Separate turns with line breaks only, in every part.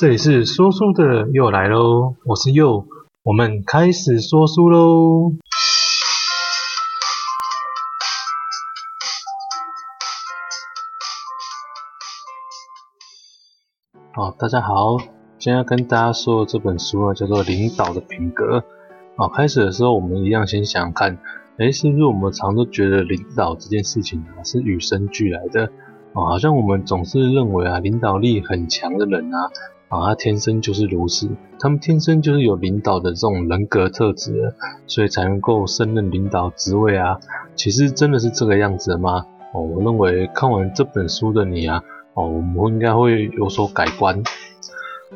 这里是说书的又来喽，我是佑，我们开始说书喽。好，大家好，今天要跟大家说的这本书呢，叫做《领导的品格》。好，开始的时候我们一样先想想看，诶，是不是我们常都觉得领导这件事情啊是与生俱来的？哦，好像我们总是认为啊，领导力很强的人啊。啊，他天生就是如此，他们天生就是有领导的这种人格特质，所以才能够胜任领导职位啊。其实真的是这个样子的吗？哦，我认为看完这本书的你啊，哦，我们应该会有所改观。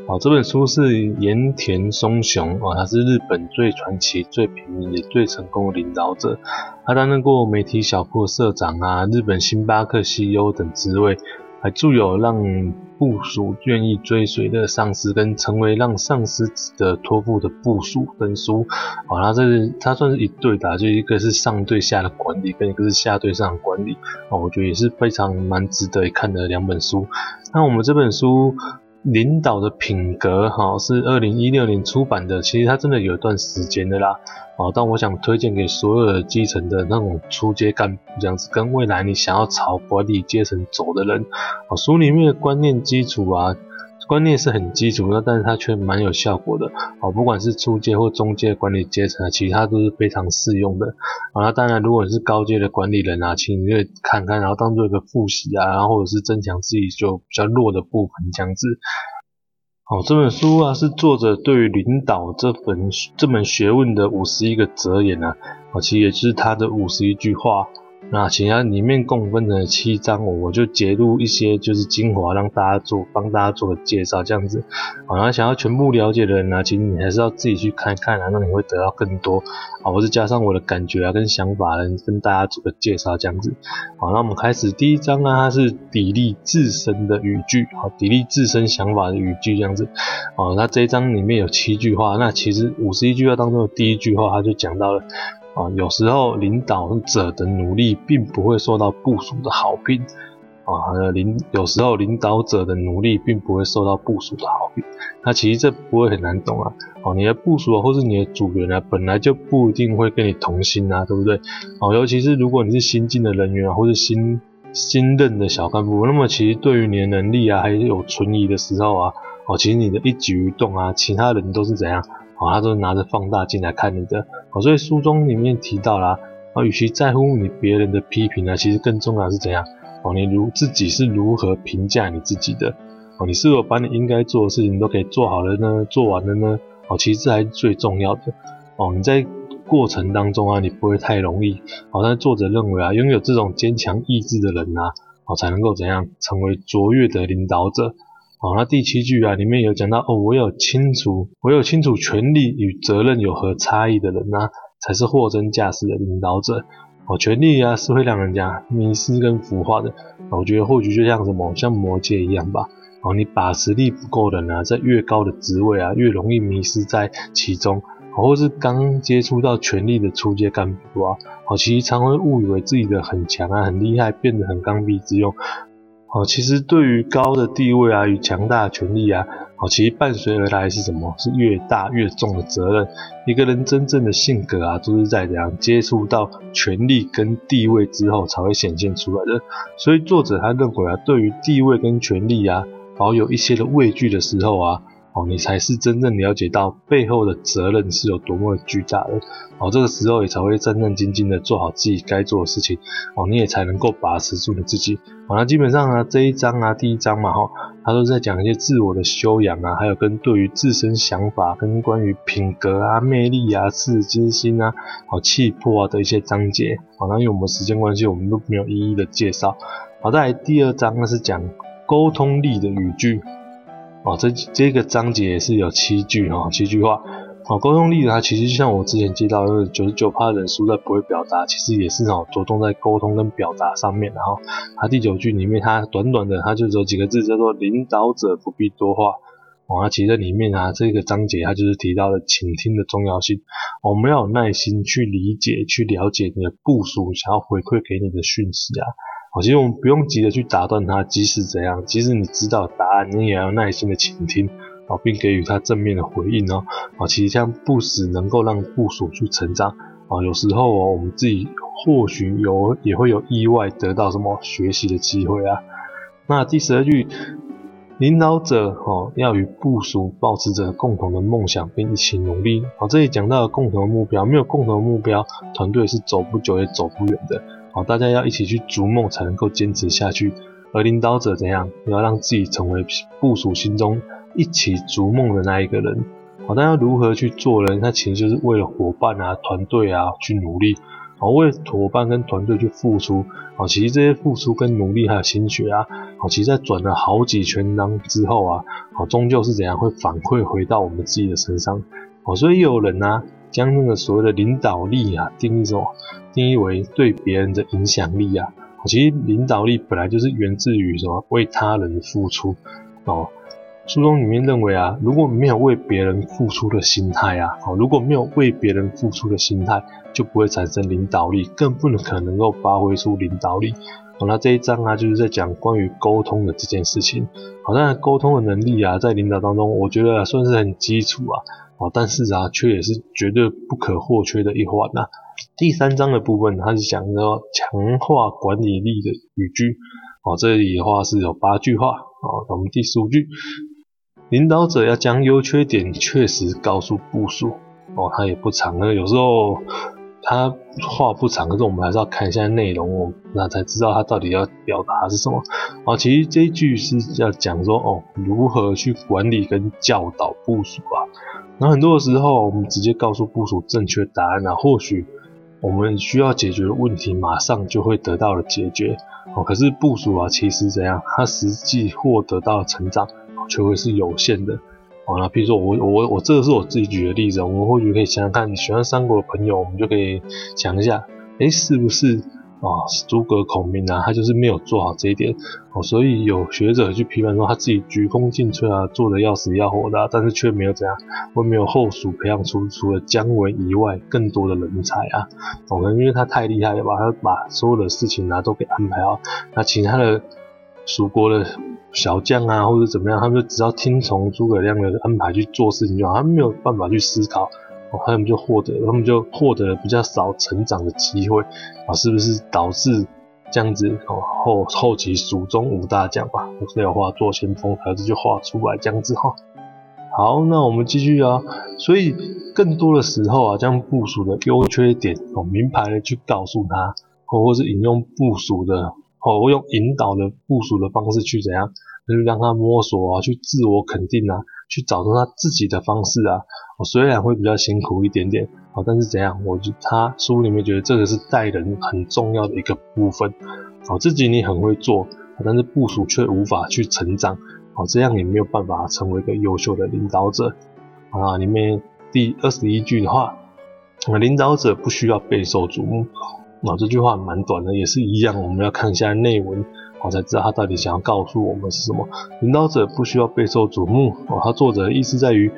好，这本书是盐田松雄啊，他是日本最传奇、最平民也最成功的领导者。他担任过媒体小铺社长啊，日本星巴克 CEO 等职位。还著有让部署愿意追随的上司，跟成为让上司值得托付的部署跟书。好，那这是它算是一对的，就一个是上对下的管理，跟一个是下对上的管理。哦，我觉得也是非常蛮值得一看的两本书。那我们这本书。领导的品格，哈，是二零一六年出版的。其实它真的有一段时间的啦，哦，但我想推荐给所有的基层的那种初阶干部，这样子跟未来你想要朝管理阶层走的人，哦，书里面的观念基础啊。观念是很基础的，但是它却蛮有效果的。哦，不管是初阶或中阶管理阶层啊，其他都是非常适用的。啊，那当然，如果你是高阶的管理人啊，请你就看看，然后当做一个复习啊，然后或者是增强自己就比较弱的部分这样子。好，这本书啊是作者对于领导这本这门学问的五十一个哲言啊，啊，其实也就是他的五十一句话。那其他里面共分成七章，我就截录一些就是精华，让大家做帮大家做个介绍这样子。好，那想要全部了解的人呢，其实你还是要自己去看一看啊，那你会得到更多。啊，我是加上我的感觉啊跟想法跟大家做个介绍这样子。好，那我们开始第一章啊，它是砥砺自身的语句，好，砥砺自身想法的语句这样子。好，那这一章里面有七句话，那其实五十一句话当中的第一句话，它就讲到了。啊，有时候领导者的努力并不会受到部属的好评。啊，领有时候领导者的努力并不会受到部属的好评。那其实这不会很难懂啊。哦，你的部属或是你的组员啊，本来就不一定会跟你同心啊，对不对？哦，尤其是如果你是新进的人员啊，或是新新任的小干部，那么其实对于你的能力啊，还是有存疑的时候啊，哦，其实你的一举一动啊，其他人都是怎样？他都是拿着放大镜来看你的，哦，所以书中里面提到啦，啊，与其在乎你别人的批评呢，其实更重要的是怎样？哦，你如自己是如何评价你自己的？哦，你是否把你应该做的事情都给做好了呢？做完了呢？哦，其实这还是最重要的。哦，你在过程当中啊，你不会太容易。哦，但作者认为啊，拥有这种坚强意志的人啊，哦，才能够怎样成为卓越的领导者。好，那第七句啊，里面有讲到哦，唯有清楚，唯有清楚权力与责任有何差异的人呢、才是货真价实的领导者。哦，权力啊是会让人家迷失跟腐化的。我觉得或许就像什么，像魔戒一样吧。哦，你把持力不够的人啊，在越高的职位啊，越容易迷失在其中。哦或是刚接触到权力的初阶干部啊，哦，其实常会误以为自己的很强啊，很厉害，变得很刚愎自用。哦，其实对于高的地位啊与强大的权力啊，哦，其实伴随而来是什么？是越大越重的责任。一个人真正的性格啊，都是在怎样接触到权力跟地位之后才会显现出来的。所以作者他认为啊，对于地位跟权力啊，保有一些的畏惧的时候啊。哦，你才是真正了解到背后的责任是有多么的巨大的。哦，这个时候也才会战战兢兢的做好自己该做的事情。哦，你也才能够把持住你自己。好，那基本上呢，这一章啊，第一章嘛，哈，他都是在讲一些自我的修养啊，还有跟对于自身想法跟关于品格啊、魅力啊、自尊心啊、好气魄啊的一些章节。好，那因为我们时间关系，我们都没有一一的介绍。好，再来第二章呢是讲沟通力的语句。哦，这这个章节也是有七句哈，七句话。哦，沟通力呢，它其实就像我之前提到的，九十九趴的人输在不会表达，其实也是哦，着重在沟通跟表达上面。然后，它第九句里面，它短短的，它就只有几个字，叫做“领导者不必多话”。哦，它其实里面啊，这个章节它就是提到了倾听的重要性。我们要有耐心去理解、去了解你的部属想要回馈给你的讯息啊。哦，其实我们不用急着去打断他，即使怎样，即使你知道答案，你也要耐心的倾听。啊，并给予他正面的回应哦，啊，其实这样不只能够让部属去成长啊，有时候哦，我们自己或许有也会有意外得到什么学习的机会啊。那第十二句，领导者哦要与部属保持着共同的梦想，并一起努力。好，这里讲到了共同的目标，没有共同的目标，团队是走不久也走不远的。好，大家要一起去逐梦，才能够坚持下去。而领导者怎样？要让自己成为部属心中一起逐梦的那一个人。好，但要如何去做人？那其实就是为了伙伴啊、团队啊去努力。好，为伙伴跟团队去付出。好，其实这些付出跟努力还有心血啊，好，其实在转了好几圈当之后啊，好，终究是怎样会反馈回到我们自己的身上。好，所以有人啊。将那个所谓的领导力啊定义什么？定义为对别人的影响力啊。其实领导力本来就是源自于什么？为他人付出哦。书中里面认为啊，如果没有为别人付出的心态啊，哦，如果没有为别人付出的心态，就不会产生领导力，更不能可能够发挥出领导力。好，那这一章啊，就是在讲关于沟通的这件事情。好，那沟通的能力啊，在领导当中，我觉得，算是很基础啊。哦，但是啊，却也是绝对不可或缺的一环呐。第三章的部分，它是讲到强化管理力的语句。哦，这里的话是有八句话。哦，我们第十五句，领导者要将优缺点确实告诉部属。哦，它也不长，那有时候它话不长，可是我们还是要看一下内容，那才知道它到底要表达是什么。哦，其实这一句是要讲说，哦，如何去管理跟教导部属啊。那很多的时候，我们直接告诉部署正确答案那，或许我们需要解决的问题马上就会得到了解决哦。可是部署啊，其实怎样，他实际获得到的成长却会是有限的哦。那比如说我我我这个是我自己举的例子，我们或许可以想想看，你喜欢三国的朋友，我们就可以想一下，诶，是不是？啊，诸葛孔明啊，他就是没有做好这一点哦，所以有学者去批判说他自己鞠躬尽瘁啊，做的要死要活的，但是却没有怎样，会没有后蜀培养出除了姜维以外更多的人才啊。可能因为他太厉害了吧，他把所有的事情啊都给安排好，那其他的蜀国的小将啊或者怎么样，他们就只要听从诸葛亮的安排去做事情就好，他们没有办法去思考。他们就获得，他们就获得了比较少成长的机会啊，是不是导致这样子？哦，后后期蜀中无大将吧，没有画做先锋，还是就画出来这样子哈。好，那我们继续啊。所以更多的时候啊，将部署的优缺点哦，明牌的去告诉他，或或是引用部署的，或用引导的部署的方式去怎样，就是让他摸索啊，去自我肯定啊，去找出他自己的方式啊。我虽然会比较辛苦一点点，好，但是怎样？我觉得他书里面觉得这个是带人很重要的一个部分，好，自己你很会做，但是部署却无法去成长，好，这样你没有办法成为一个优秀的领导者。啊，里面第二十一句的话，领导者不需要备受瞩目，啊，这句话蛮短的，也是一样，我们要看一下内文，我才知道他到底想要告诉我们是什么。领导者不需要备受瞩目，哦，他作者的意思在于。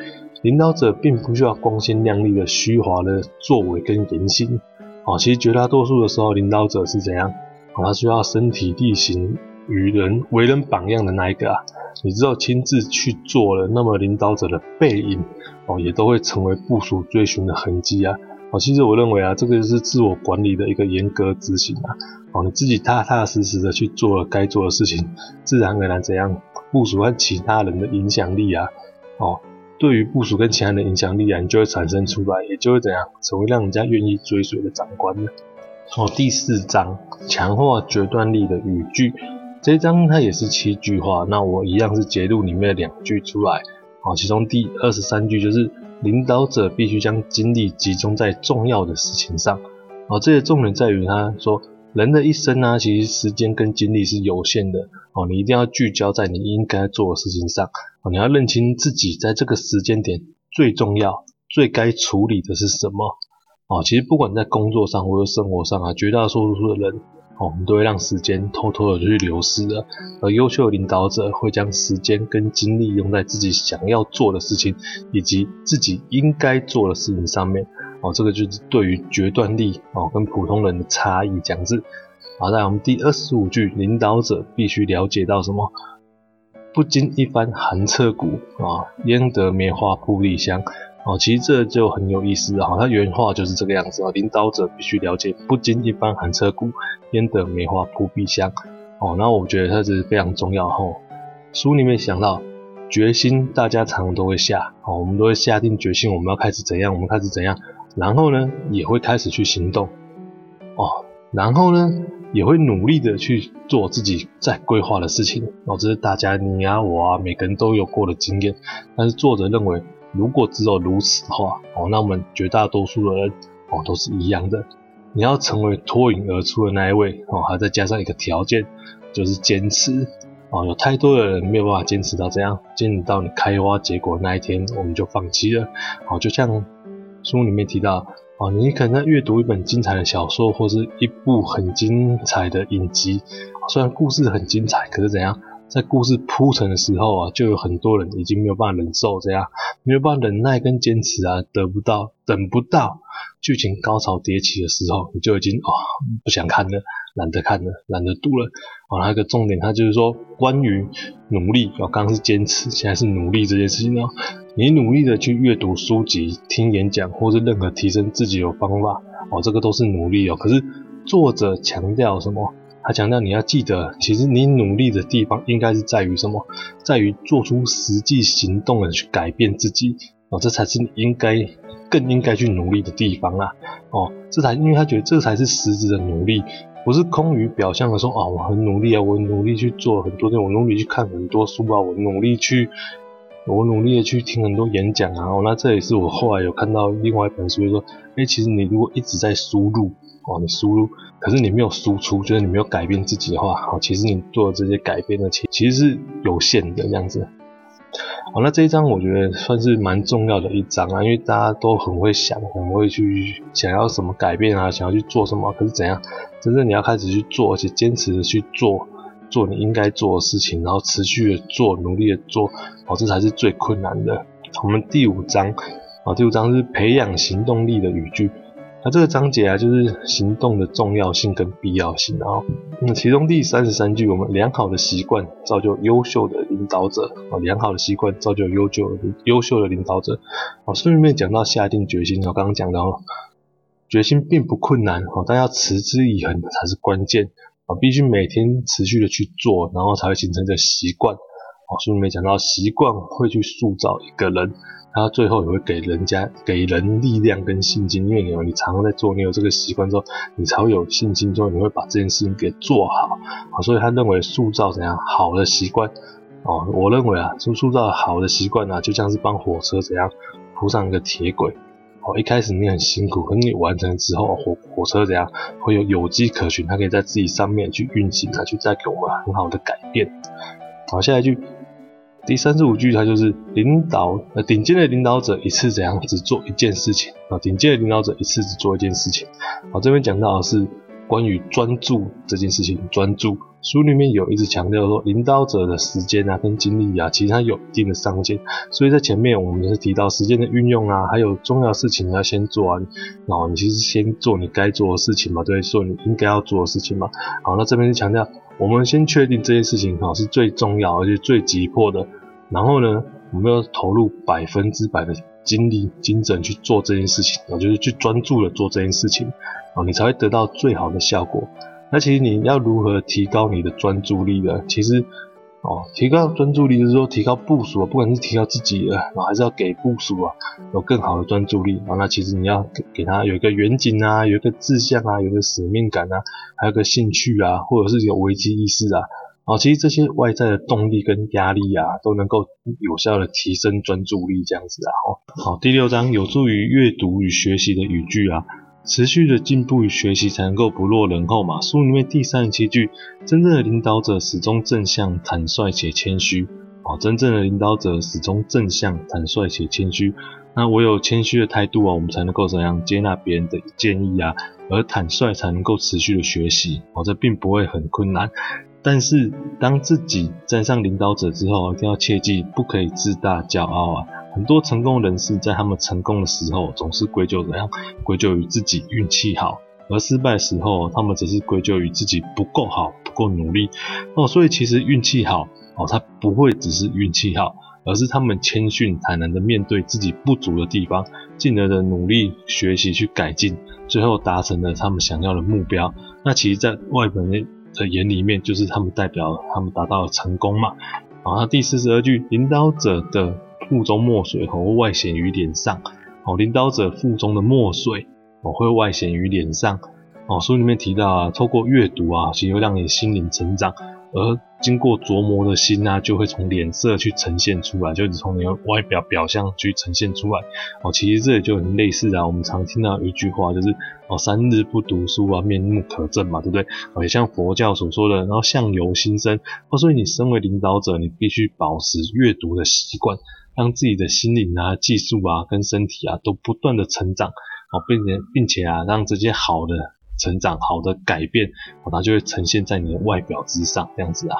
领导者并不需要光鲜亮丽的虚华的作为跟言行，啊，其实绝大多数的时候，领导者是怎样？他需要身体力行，与人为人榜样的那一个啊。你只有亲自去做了，那么领导者的背影，哦，也都会成为部属追寻的痕迹啊。其实我认为啊，这个就是自我管理的一个严格执行啊。哦，你自己踏踏实实的去做了该做的事情，自然而然怎样？部署和其他人的影响力啊，哦。对于部署跟其他人的影响力啊，你就会产生出来，也就会怎样成为让人家愿意追随的长官呢？哦，第四章强化决断力的语句，这一章它也是七句话，那我一样是截录里面的两句出来。哦，其中第二十三句就是领导者必须将精力集中在重要的事情上。哦，这些重点在于他说。人的一生呢、其实时间跟精力是有限的哦，你一定要聚焦在你应该做的事情上哦，你要认清自己在这个时间点最重要、最该处理的是什么哦。其实不管在工作上或者生活上啊，绝大多数的人，我们都会让时间偷偷的去流失了。而优秀的领导者会将时间跟精力用在自己想要做的事情以及自己应该做的事情上面。哦，这个就是对于决断力哦跟普通人的差异讲字。好，在我们第二十五句，领导者必须了解到什么？不经一番寒彻骨啊，焉得梅花扑鼻香。哦，其实这就很有意思啊，他原话就是这个样子啊，领导者必须了解不经一番寒彻骨，焉得梅花扑鼻香。哦，那我觉得它是非常重要哈。书里面想到决心，大家常常都会下，哦，我们都会下定决心，我们要开始怎样，我们开始怎样，然后呢，也会开始去行动，哦，然后呢，也会努力的去做自己在规划的事情。哦，这是大家你啊我啊每个人都有过的经验，但是作者认为。如果只有如此的话，哦，那我们绝大多数的人，哦，都是一样的。你要成为脱颖而出的那一位，哦，还再加上一个条件，就是坚持。哦，有太多的人没有办法坚持到这样，坚持到你开花结果那一天，我们就放弃了。哦，就像书里面提到，哦，你可能在阅读一本精彩的小说，或是一部很精彩的影集，虽然故事很精彩，可是怎样？在故事铺陈的时候啊，就有很多人已经没有办法忍受这样，没有办法忍耐跟坚持啊，得不到，等不到剧情高潮迭起的时候，你就已经啊、哦、不想看了，懒得看了，懒得读了。啊、哦，那个重点，它就是说关于努力，哦，刚刚是坚持，现在是努力这件事情哦。你努力的去阅读书籍、听演讲，或是任何提升自己的方法，哦，这个都是努力哦。可是作者强调什么？他强调你要记得，其实你努力的地方应该是在于什么？在于做出实际行动的去改变自己哦，这才是你应该更应该去努力的地方啦。哦，这才因为他觉得这才是实质的努力，不是空于表象的说啊，我很努力啊，我努力去做很多，我努力去看很多书啊，我努力去，我努力的去听很多演讲啊。那这也是我后来有看到另外一本书，就说，哎，其实你如果一直在输入。哦，你输入，可是你没有输出，就是你没有改变自己的话，好，其实你做的这些改变呢，其其实是有限的这样子。好，那这一章我觉得算是蛮重要的一章啊，因为大家都很会想，很会去想要什么改变啊，想要去做什么，可是怎样，真正你要开始去做，而且坚持的去做，做你应该做的事情，然后持续的做，努力的做，哦，这才是最困难的。我们第五章，啊，第五章是培养行动力的语句。那这个章节啊，就是行动的重要性跟必要性。然后，那其中第三十三句，我们良好的习惯造就优秀的领导者啊，良好的习惯造就优秀优秀的领导者。啊，顺便讲到下定决心，我刚刚讲到，决心并不困难，但要持之以恒才是关键啊，必须每天持续的去做，然后才会形成一个习惯。啊，书里面讲到，习惯会去塑造一个人。他最后也会给人家给人力量跟信心，因为你你常常在做，你有这个习惯之后，你才会有信心，之后你会把这件事情给做好。好，所以他认为塑造怎样好的习惯哦，我认为啊，塑塑造好的习惯啊，就像是帮火车怎样铺上一个铁轨。哦，一开始你很辛苦，可你完成之后，火火车怎样会有有迹可循，它可以在自己上面去运行，它去带给我们很好的改变。好，下一句。第三十五句，它就是领导呃顶尖的领导者一次怎样只做一件事情啊？顶尖的领导者一次只做一件事情。好，这边讲到的是关于专注这件事情。专注书里面有一直强调说，领导者的时间啊跟精力啊，其实它有一定的上限。所以在前面我们是提到时间的运用啊，还有重要事情要先做完，然后你其实先做你该做的事情嘛，对，做你应该要做的事情嘛。好，那这边是强调。我们先确定这件事情哈是最重要而且最急迫的，然后呢，我们要投入百分之百的精力、精神去做这件事情，啊，就是去专注的做这件事情，啊，你才会得到最好的效果。那其实你要如何提高你的专注力呢？其实。哦，提高专注力就是说提高部署，不管是提高自己的，还是要给部署啊有更好的专注力啊。那其实你要给给他有一个远景啊，有一个志向啊，有一个使命感啊，还有个兴趣啊，或者是有危机意识啊。啊，其实这些外在的动力跟压力啊，都能够有效的提升专注力这样子啊。好，第六章有助于阅读与学习的语句啊。持续的进步与学习才能够不落人后嘛。书里面第三十七句，真正的领导者始终正向、坦率且谦虚。哦，真正的领导者始终正向、坦率且谦虚。那唯有谦虚的态度啊，我们才能够怎样接纳别人的建议啊，而坦率才能够持续的学习。哦，这并不会很困难。但是当自己站上领导者之后，一定要切记，不可以自大骄傲啊。很多成功人士在他们成功的时候，总是归咎怎样？归咎于自己运气好而失败的时候，他们只是归咎于自己不够好、不够努力哦。所以其实运气好哦，他不会只是运气好，而是他们谦逊坦然的面对自己不足的地方，进而的努力学习去改进，最后达成了他们想要的目标。那其实，在外本的眼里面，就是他们代表他们达到了成功嘛。好，那第四十二句，领导者的腹中墨水和外显于脸上。哦，领导者腹中的墨水。哦，会外显于脸上。哦，书里面提到啊，透过阅读啊，其实会让你心灵成长，而经过琢磨的心啊，就会从脸色去呈现出来，就是从你的外表表象去呈现出来。哦，其实这也就很类似啊，我们常听到一句话，就是哦，三日不读书啊，面目可憎嘛，对不对？哦，也像佛教所说的，然后相由心生。哦，所以你身为领导者，你必须保持阅读的习惯，让自己的心灵啊、技术啊、跟身体啊，都不断的成长。哦，并且并且啊，让这些好的成长、好的改变，哦，它就会呈现在你的外表之上，这样子啊。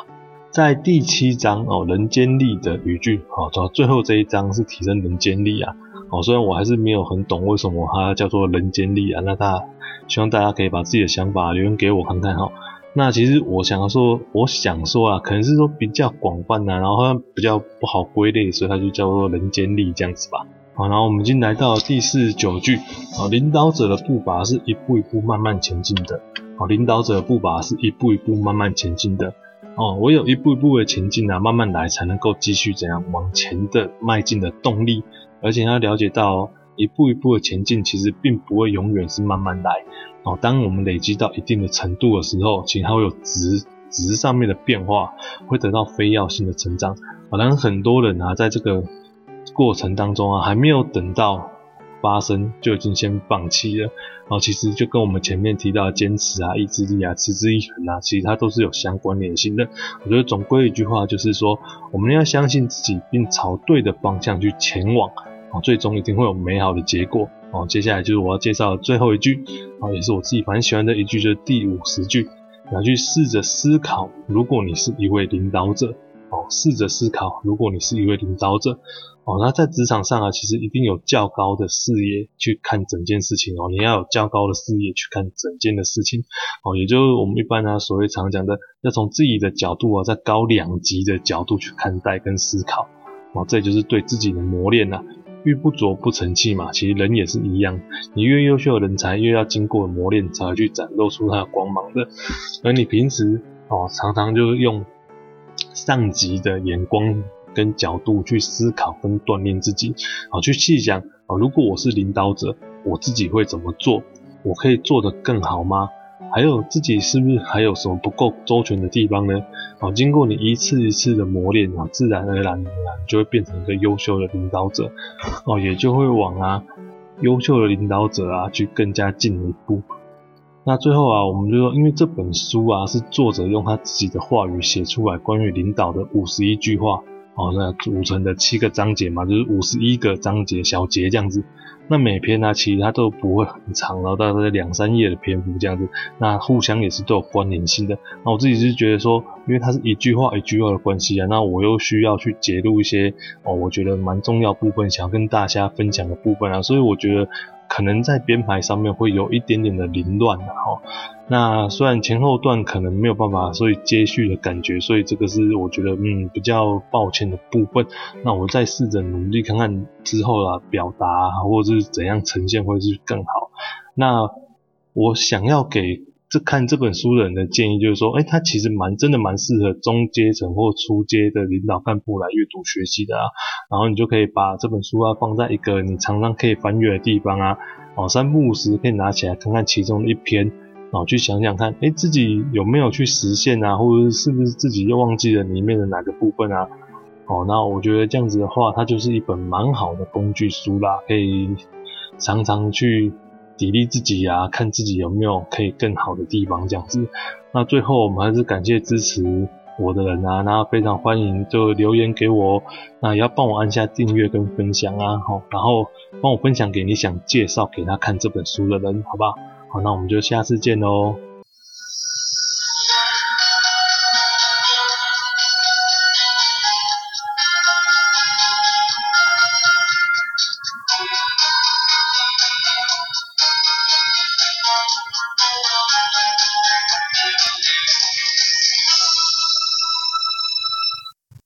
在第七章哦，人间力的语句，哦，到最后这一章是提升人间力啊。哦，虽然我还是没有很懂为什么它叫做人间力啊，那大希望大家可以把自己的想法留言给我看看哈。那其实我想说，我想说啊，可能是说比较广泛呐，然后它比较不好归类，所以它就叫做人间力这样子吧。好，然后我们已经来到第四十九句。啊，领导者的步伐是一步一步慢慢前进的。啊，领导者的步伐是一步一步慢慢前进的。哦，唯有一步一步的前进啊，慢慢来才能够继续怎样往前的迈进的动力。而且要了解到，一步一步的前进其实并不会永远是慢慢来。哦，当我们累积到一定的程度的时候，其实它会有值值上面的变化，会得到非要性的成长。好像很多人啊，在这个过程当中啊，还没有等到发生就已经先放弃了。哦，其实就跟我们前面提到的坚持啊、意志力啊、持之以恒啊，其实它都是有相关联性的。我觉得总归一句话就是说，我们要相信自己，并朝对的方向去前往。哦，最终一定会有美好的结果。哦，接下来就是我要介绍的最后一句，哦，也是我自己蛮喜欢的一句，就是第五十句。你要去试着思考，如果你是一位领导者。哦，试着思考，如果你是一位领导者，哦，那在职场上啊，其实一定有较高的视野去看整件事情哦。你要有较高的视野去看整件的事情，哦，也就是我们一般呢、所谓常讲的，要从自己的角度啊，在高两级的角度去看待跟思考，哦，这就是对自己的磨练呐、啊。玉不琢不成器嘛，其实人也是一样，你越优秀的人才，越要经过磨练，才会去展露出他的光芒的。而你平时哦，常常就是用。上级的眼光跟角度去思考跟锻炼自己，啊，去细想啊，如果我是领导者，我自己会怎么做？我可以做得更好吗？还有自己是不是还有什么不够周全的地方呢？啊，经过你一次一次的磨练啊，自然而然就会变成一个优秀的领导者，哦，也就会往啊优秀的领导者啊去更加进一步。那最后啊，我们就说，因为这本书啊是作者用他自己的话语写出来关于领导的五十一句话，哦，那组成的七个章节嘛，就是五十一个章节小节这样子。那每篇呢，其实它都不会很长，然后大概两三页的篇幅这样子。那互相也是都有关联性的。那我自己是觉得说，因为它是一句话一句话的关系啊，那我又需要去节录一些哦，我觉得蛮重要部分，想要跟大家分享的部分啊，所以我觉得。可能在编排上面会有一点点的凌乱哈，那虽然前后段可能没有办法，所以接续的感觉，所以这个是我觉得嗯比较抱歉的部分。那我再试着努力看看之后啊表达或者是怎样呈现会是更好。那我想要给。这看这本书的人的建议就是说，哎，他其实蛮真的蛮适合中阶层或初阶的领导干部来阅读学习的啊。然后你就可以把这本书啊放在一个你常常可以翻阅的地方啊，哦，三不五时可以拿起来看看其中的一篇，然后去想想看，哎，自己有没有去实现啊，或者是不是自己又忘记了里面的哪个部分啊？哦，那我觉得这样子的话，它就是一本蛮好的工具书啦，可以常常去。砥砺自己啊，看自己有没有可以更好的地方，这样子。那最后我们还是感谢支持我的人啊，那非常欢迎就留言给我，那也要帮我按下订阅跟分享啊，好，然后帮我分享给你想介绍给他看这本书的人，好不好？好，那我们就下次见喽。